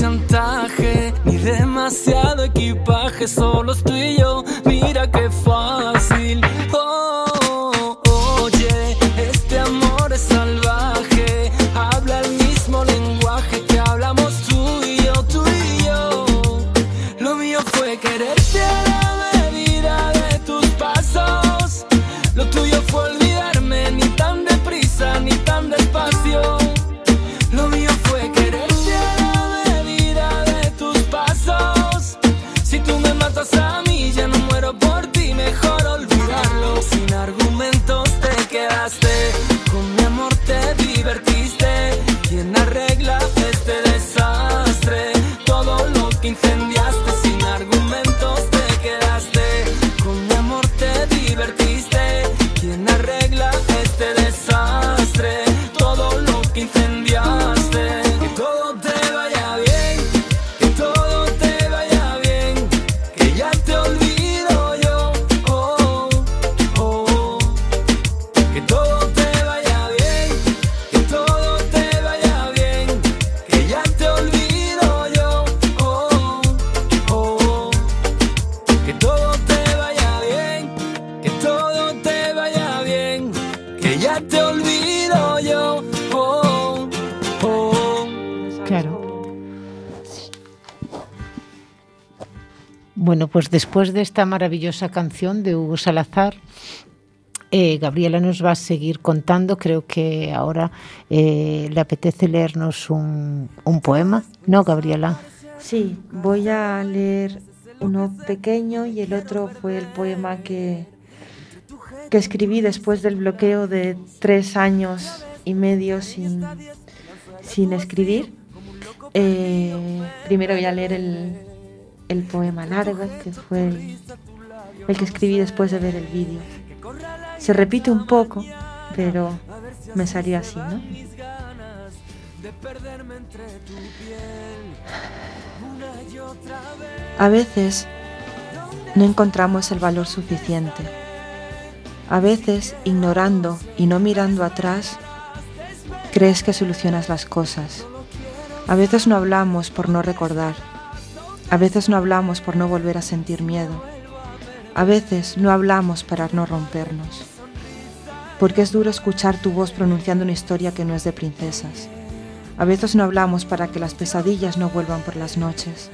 chantaje ni demasiado equipaje, solo tú y yo. Mira qué fácil. Pues después de esta maravillosa canción de Hugo Salazar, eh, Gabriela nos va a seguir contando. Creo que ahora eh, le apetece leernos un, poema, ¿no, Gabriela? Sí, voy a leer uno pequeño y el otro fue el poema que, que escribí después del bloqueo de tres años y medio sin, sin escribir. Eh, primero voy a leer el, el poema largo, que fue el, que escribí después de ver el vídeo. Se repite un poco, pero me salió así, ¿no? A veces no encontramos el valor suficiente. A veces, ignorando y no mirando atrás, crees que solucionas las cosas. A veces no hablamos por no recordar. A veces no hablamos por no volver a sentir miedo. A veces no hablamos para no rompernos. Porque es duro escuchar tu voz pronunciando una historia que no es de princesas. A veces no hablamos para que las pesadillas no vuelvan por las noches.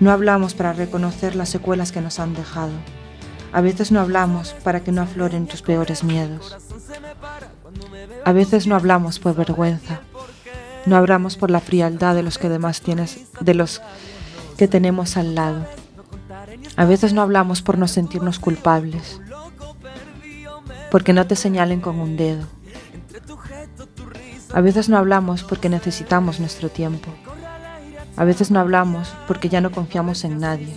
No hablamos para reconocer las secuelas que nos han dejado. A veces no hablamos para que no afloren tus peores miedos. A veces no hablamos por vergüenza. No hablamos por la frialdad de los que demás tienes, de los que tenemos al lado. A veces no hablamos por no sentirnos culpables, porque no te señalen con un dedo. A veces no hablamos porque necesitamos nuestro tiempo. A veces no hablamos porque ya no confiamos en nadie,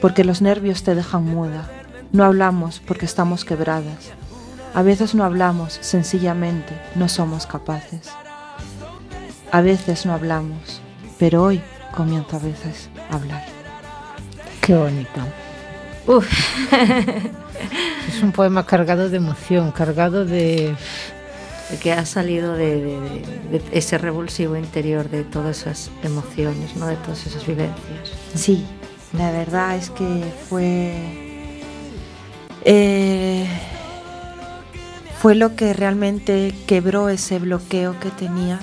porque los nervios te dejan muda. No hablamos porque estamos quebradas. A veces no hablamos, sencillamente no somos capaces. A veces no hablamos, pero hoy comienzo a veces a hablar. Qué bonito. Uf, Es un poema cargado de emoción, cargado de... que ha salido de, de- de- de ese revulsivo interior de todas esas emociones, ¿no? de todas esas vivencias. Sí, la verdad es que fue. eh, fue lo que realmente quebró ese bloqueo que tenía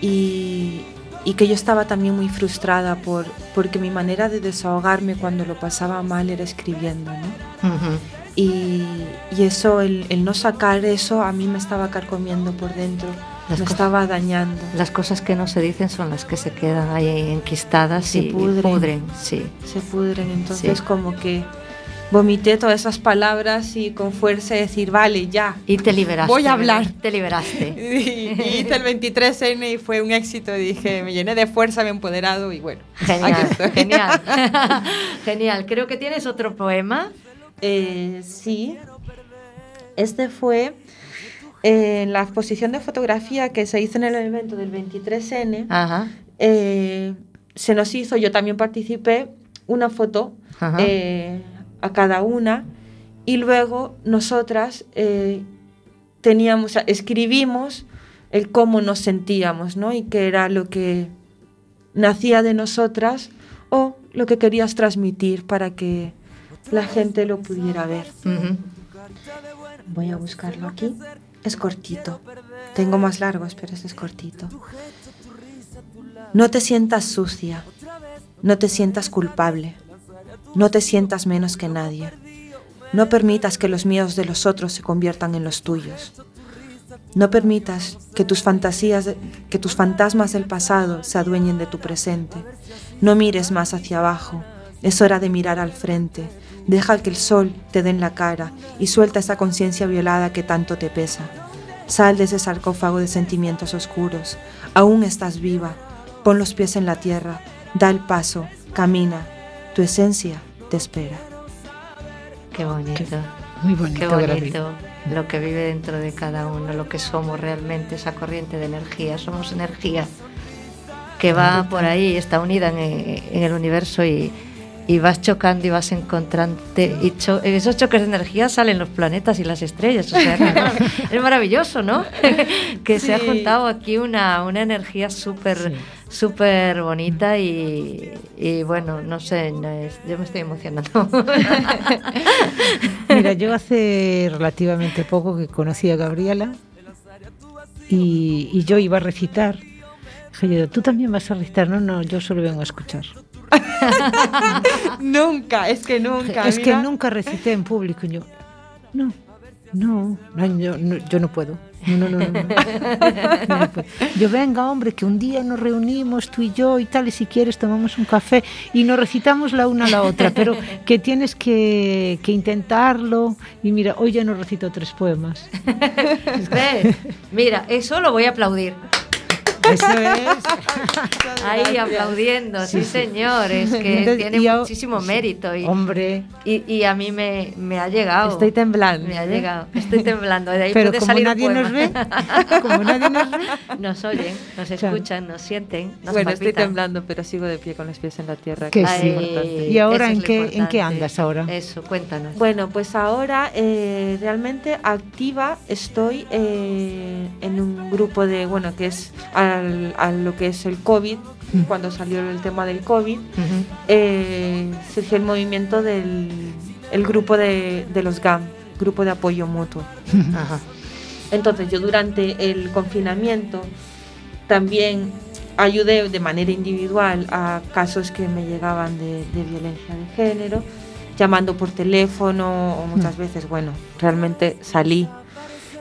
y, y que yo estaba también muy frustrada por, porque mi manera de desahogarme cuando lo pasaba mal era escribiendo, ¿no? Ujú. Y, y eso, el, el no sacar eso, a mí me estaba carcomiendo por dentro, Las me estaba dañando. Las cosas que no se dicen son las que se quedan ahí enquistadas Se y y pudren. sí. se pudren. Entonces Sí. como que vomité todas esas palabras y con fuerza decir, vale, ya. Y te liberaste. Voy a hablar. Te liberaste. Y, y hice el 23N y fue un éxito. Dije, me llené de fuerza, me he empoderado y bueno. Genial, aquí estoy. genial. genial. Creo que tienes otro poema. Eh, sí, este fue eh, en la exposición de fotografía que se hizo en el evento del 23N. Ajá. eh, se nos hizo, yo también participé, una foto Ajá. A cada una y luego nosotras eh, teníamos, escribimos el cómo nos sentíamos, ¿no? Y qué era lo que nacía de nosotras o lo que querías transmitir para que la gente lo pudiera ver. Voy a buscarlo aquí. Es cortito. Tengo más largos, pero este es cortito. No te sientas sucia. No te sientas culpable. No te sientas menos que nadie. No permitas que los miedos de los otros se conviertan en los tuyos. No permitas que tus fantasías, que tus fantasmas del pasado se adueñen de tu presente. No mires más hacia abajo. Es hora de mirar al frente. Deja que el sol te dé en la cara y suelta esa conciencia violada que tanto te pesa. Sal de ese sarcófago de sentimientos oscuros. Aún estás viva. Pon los pies en la tierra. Da el paso. Camina. Tu esencia te espera. Qué bonito. Muy Qué bonito, Gaby. bonito lo que vive dentro de cada uno, lo que somos realmente, esa corriente de energía. Somos energía que va por ahí, está unida en, en el universo y, y vas chocando y vas encontrándote. Y cho- esos choques de energía salen los planetas y las estrellas. O sea, es maravilloso, ¿no? que se ha juntado aquí una, una energía súper Sí. súper bonita y, y, bueno, no sé, no es, yo me estoy emocionando. Mira, yo hace relativamente poco que conocí a Gabriela y, y yo iba a recitar. Dije yo, ¿tú también vas a recitar? No, no, yo solo vengo a escuchar. nunca, es que nunca. Es que nunca recité en público. Yo, no, no, no, yo, no, yo no puedo. No, no, no, no. Yo venga, hombre, que un día nos reunimos tú y yo y tal, y si quieres tomamos un café y nos recitamos la una a la otra, pero que tienes que, que intentarlo. Y mira, hoy ya nos recito tres poemas. Mira, eso lo voy a aplaudir. Eso es. Ahí aplaudiendo, sí, sí señor, es que Entonces, tiene yo, muchísimo mérito. Y, hombre. Y, y, a mí me, me, ha llegado. Estoy temblando. Me ha llegado, estoy temblando. De ahí Pero puede como salir nadie un nos ve, como nadie nos ve. Nos oyen, nos escuchan, nos sienten, nos Bueno, palpitan. estoy temblando, pero sigo de pie con los pies en la tierra. Que es sí. importante. ¿Y ahora en qué, en qué andas ahora? Eso, cuéntanos. Bueno, pues ahora eh, realmente activa estoy eh, en un grupo de, bueno, que es al, a lo que es el COVID, Mm. cuando salió el tema del COVID, Ujú. eh, surgió el movimiento del el grupo de, de los GAM, Grupo de Apoyo Mutuo. Ajá. Entonces yo durante el confinamiento también ayudé de manera individual a casos que me llegaban de, de violencia de género, llamando por teléfono o muchas veces, bueno, realmente salí,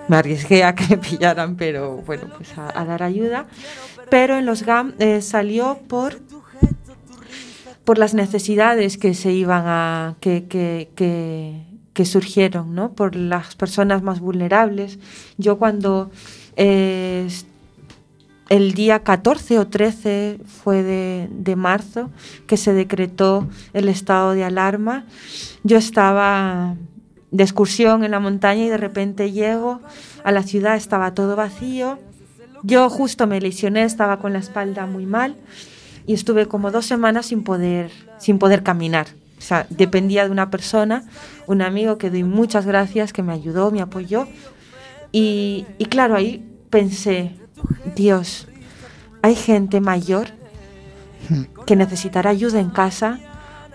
me arriesgué a que me pillaran, pero bueno, pues a, dar ayuda. Pero en los GAM eh, salió por por las necesidades que se iban a que, que surgieron ¿no? por las personas más vulnerables. Yo cuando eh, el día 14 o 13 fue de, de marzo que se decretó el estado de alarma, yo estaba de excursión en la montaña y de repente llego a la ciudad, estaba todo vacío. Yo justo me lesioné, estaba con la espalda muy mal y estuve como dos semanas sin poder, sin poder caminar. O sea, dependía de una persona, un amigo que doy muchas gracias, que me ayudó, me apoyó. Y, y claro, ahí pensé, Dios, hay gente mayor que necesitará ayuda en casa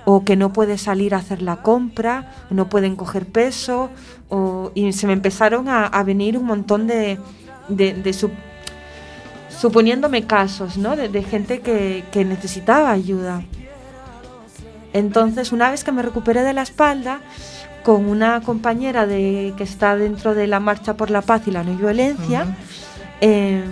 o que no puede salir a hacer la compra, no pueden coger peso, o, y se me empezaron a, a venir un montón de, de, de su- suponiéndome casos, ¿no? De, de gente que, que necesitaba ayuda. Entonces, una vez que me recuperé de la espalda, con una compañera de, que está dentro de la Marcha por la Paz y la No Violencia, eh,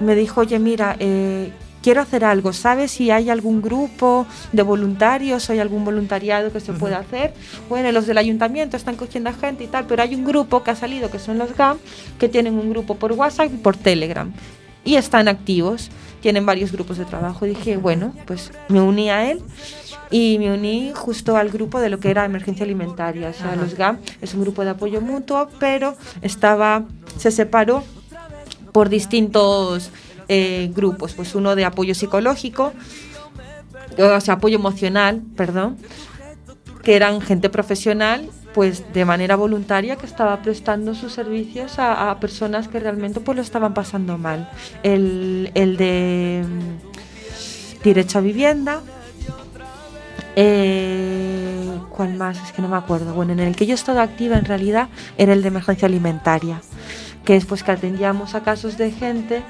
me dijo, oye, mira, eh, quiero hacer algo, ¿sabes si hay algún grupo de voluntarios o hay algún voluntariado que se pueda hacer? Bueno, los del ayuntamiento están cogiendo a gente y tal, pero hay un grupo que ha salido, que son los GAM, que tienen un grupo por WhatsApp y por Telegram. Y están activos, tienen varios grupos de trabajo. dije, bueno, pues me uní a él y me uní justo al grupo de lo que era emergencia alimentaria. O sea, Ajá. los GAM es un grupo de apoyo mutuo, pero estaba, se separó por distintos eh, grupos. Pues uno de apoyo psicológico, o sea, apoyo emocional, perdón, que eran gente profesional, pues de manera voluntaria que estaba prestando sus servicios a, personas que realmente pues lo estaban pasando mal. El, el de mm, derecho a vivienda. eh, ¿Cuál más? Es que no me acuerdo. Bueno, en el que yo he estado activa en realidad era el de emergencia alimentaria, que es pues que atendíamos a casos de gente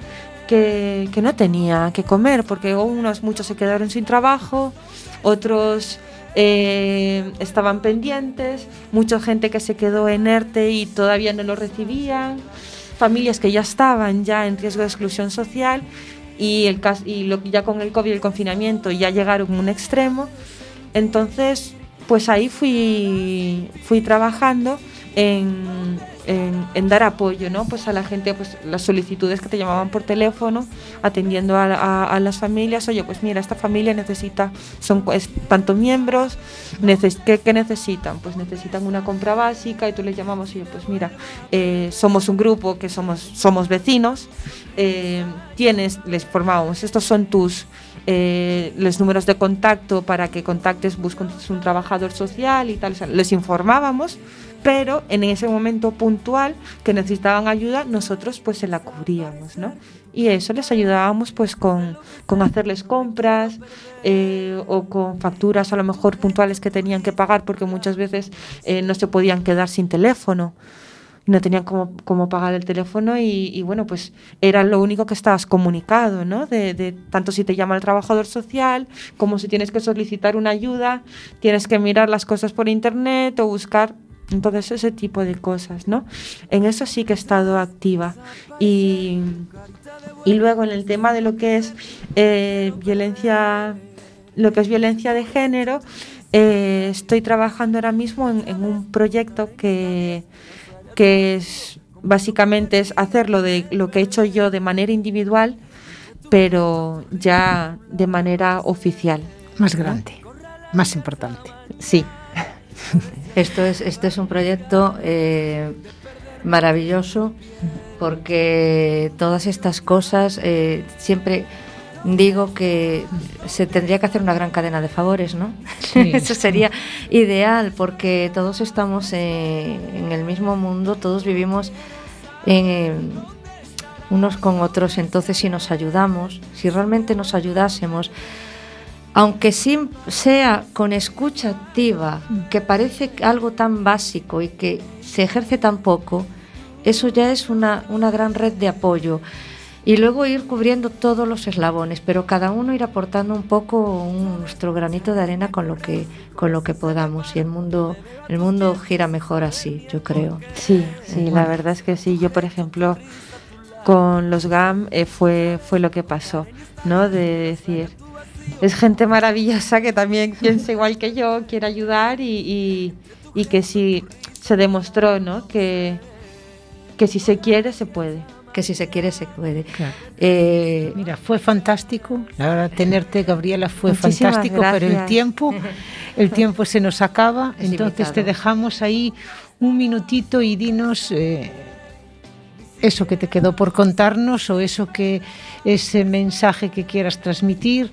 que, no tenía que comer, porque unos muchos se quedaron sin trabajo, otros eh, estaban pendientes, mucha gente que se quedó en ERTE y todavía no lo recibían, familias que ya estaban ya en riesgo de exclusión social y, el, y lo, ya con el COVID y el confinamiento ya llegaron a un extremo. Entonces, pues ahí fui, fui trabajando en, en- dar apoyo ¿no? pues a la gente, pues las solicitudes que te llamaban por teléfono, atendiendo a, las familias, oye, pues mira, esta familia necesita, son tantos miembros, neces ¿qué, necesitan? Pues necesitan una compra básica y tú les llamamos, oye, pues mira, eh, somos un grupo que somos, somos vecinos, eh, tienes, les formamos, estos son tus eh, los números de contacto para que contactes, busques un trabajador social y tal. O les informábamos, pero en ese momento puntual que necesitaban ayuda, nosotros pues se la cubríamos, ¿no? y eso les ayudábamos pues con, con hacerles compras eh, o con facturas a lo mejor puntuales que tenían que pagar porque muchas veces eh, no se podían quedar sin teléfono no tenían cómo, cómo pagar el teléfono y, bueno, pues era lo único que estabas comunicado, ¿no? De, de, tanto si te llama el trabajador social, como si tienes que solicitar una ayuda, tienes que mirar las cosas por internet o buscar entonces, ese tipo de cosas, ¿no? En eso sí que he estado activa. Y, y luego en el tema de lo que es eh, violencia, lo que es violencia de género, eh, estoy trabajando ahora mismo en, un proyecto que, que es básicamente es hacerlo de lo que he hecho yo de manera individual, pero ya de manera oficial. Más grande, más importante. Sí. Esto es, este es un proyecto eh, maravilloso porque todas estas cosas eh, siempre digo que se tendría que hacer una gran cadena de favores, ¿no? Eso sería ideal porque todos estamos en el mismo mundo, todos vivimos unos con otros, entonces si nos ayudamos, si realmente nos ayudásemos, aunque sea con escucha activa, mm. que parece algo tan básico y que se ejerce tan poco, eso ya es una, gran red de apoyo. Y luego ir cubriendo todos los eslabones, pero cada uno ir aportando un poco nuestro granito de arena con lo que con lo que podamos y el mundo el mundo gira mejor así, yo creo. Sí, sí, la verdad es que sí. Yo, por ejemplo, con los GAM eh, fue fue lo que pasó, ¿no? De decir, es gente maravillosa que también piensa igual que yo, quiere ayudar y, que sí se demostró, ¿no? Que, que si se quiere, se puede que si se quiere se puede. Eh, Mira, fue fantástico. La verdad, tenerte, Gabriela, fue fantástico, pero el tiempo, el tiempo se nos acaba. entonces te dejamos ahí un minutito y dinos eh, eso que te quedó por contarnos o eso que ese mensaje que quieras transmitir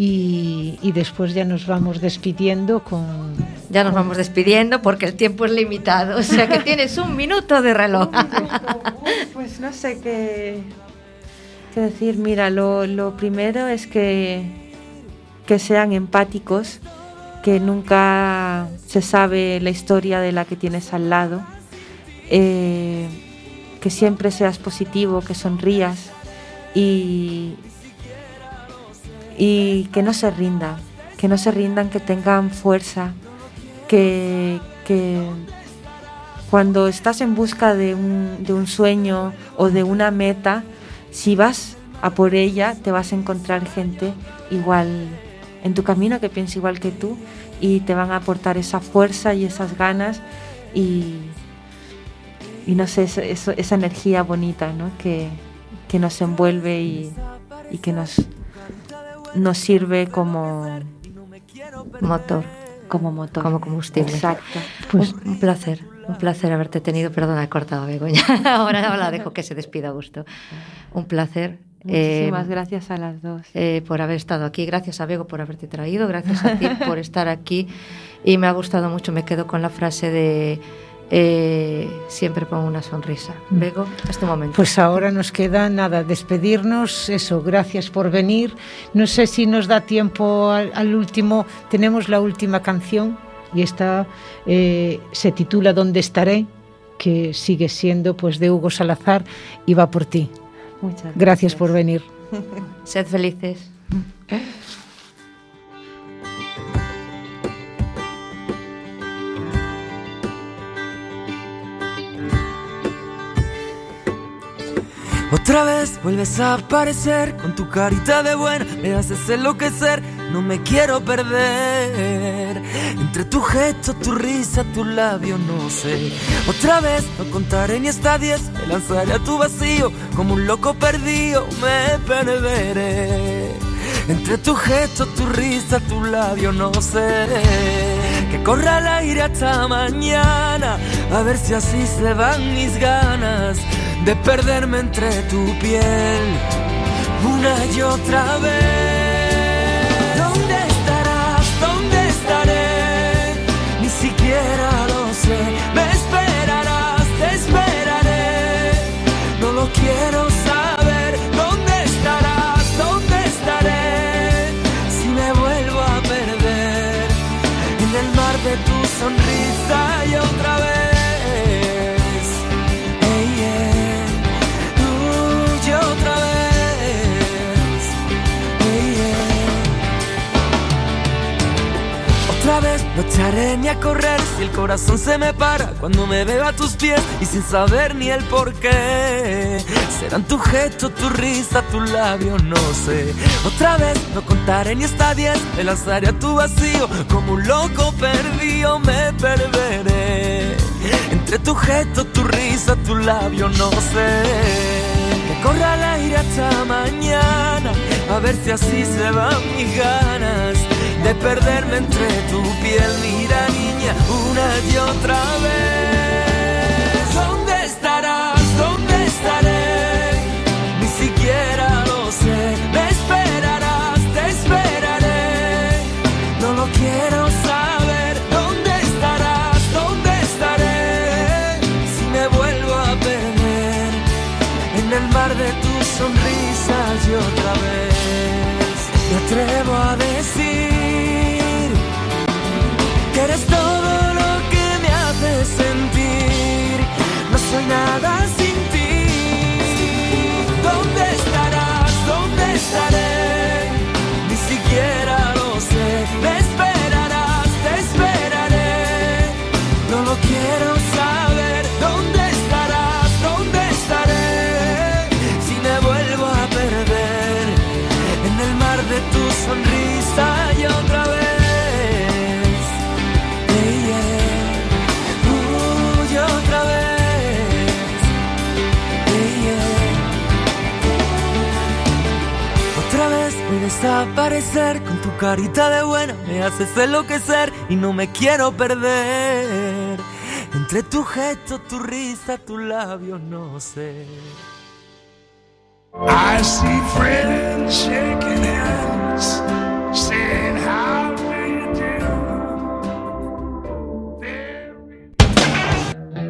y, después ya nos vamos despidiendo con... Ya nos vamos despidiendo porque el tiempo es limitado, o sea que tienes un minuto de reloj. pues no sé qué, qué decir. Mira, lo, lo, primero es que, que sean empáticos, que nunca se sabe la historia de la que tienes al lado, eh, que siempre seas positivo, que sonrías y, y que no se rindan, que no se rindan, que tengan fuerza, que, cuando estás en busca de un, de un sueño o de una meta, si vas a por ella, te vas a encontrar gente igual en tu camino que piensa igual que tú y te van a aportar esa fuerza y esas ganas y, y no sé, esa energía bonita ¿no? que, que nos envuelve y, y que nos, nos sirve como motor. Como motor. Como combustible. Exacto. Pues un placer, un placer haberte tenido. Perdona, he cortado a Begoña. ahora, la dejo que se despida a gusto. Un placer. Muchísimas eh, gracias a las dos. Eh, por haber estado aquí. Gracias a Bego por haberte traído. Gracias a ti por estar aquí. Y me ha gustado mucho. Me quedo con la frase de eh, siempre pongo una sonrisa. Vego, este momento. Pues ahora nos queda nada, despedirnos, eso, gracias por venir. No sé si nos da tiempo al, último, tenemos la última canción y esta eh, se titula ¿Dónde estaré? que sigue siendo pues de Hugo Salazar y va por ti. Muchas gracias, gracias por venir. Sed felices. Otra vez vuelves a aparecer con tu carita de buena, me haces enloquecer, no me quiero perder. Entre tu gesto, tu risa, tu labio, no sé. Otra vez no contaré ni hasta diez, me lanzaré a tu vacío, como un loco perdido, me perderé. Entre tu gesto, tu risa, tu labio, no sé. Que corra el aire hasta mañana, a ver si así se van mis ganas de perderme entre tu piel una y otra vez. ¿Dónde estarás? ¿Dónde estaré? Ni siquiera lo sé. Me esperarás, te esperaré. No lo quiero ni a correr si el corazón se me para cuando me veo a tus pies y sin saber ni el por qué. Serán tu gesto, tu risa, tu labio, no sé. Otra vez no contaré ni hasta diez, me lanzaré a tu vacío como un loco perdido, me perderé. Entre tu gesto, tu risa, tu labio, no sé. Que corra el aire hasta mañana, a ver si así se van mis ganas de perderme entre tu piel, mira niña, una y otra vez. ¿Dónde estarás? ¿Dónde estaré? Ni siquiera lo sé. Me esperarás, te esperaré. No lo quiero saber. ¿Dónde estarás? ¿Dónde estaré? Si me vuelvo a perder en el mar de tus sonrisas y otra vez me atrevo a decir de tu sonrisa y otra vez. desaparecer con tu carita de buena me haces enloquecer y no me quiero perder entre tu gesto, tu risa, tu labio, no sé. I see friends shaking hands, saying how.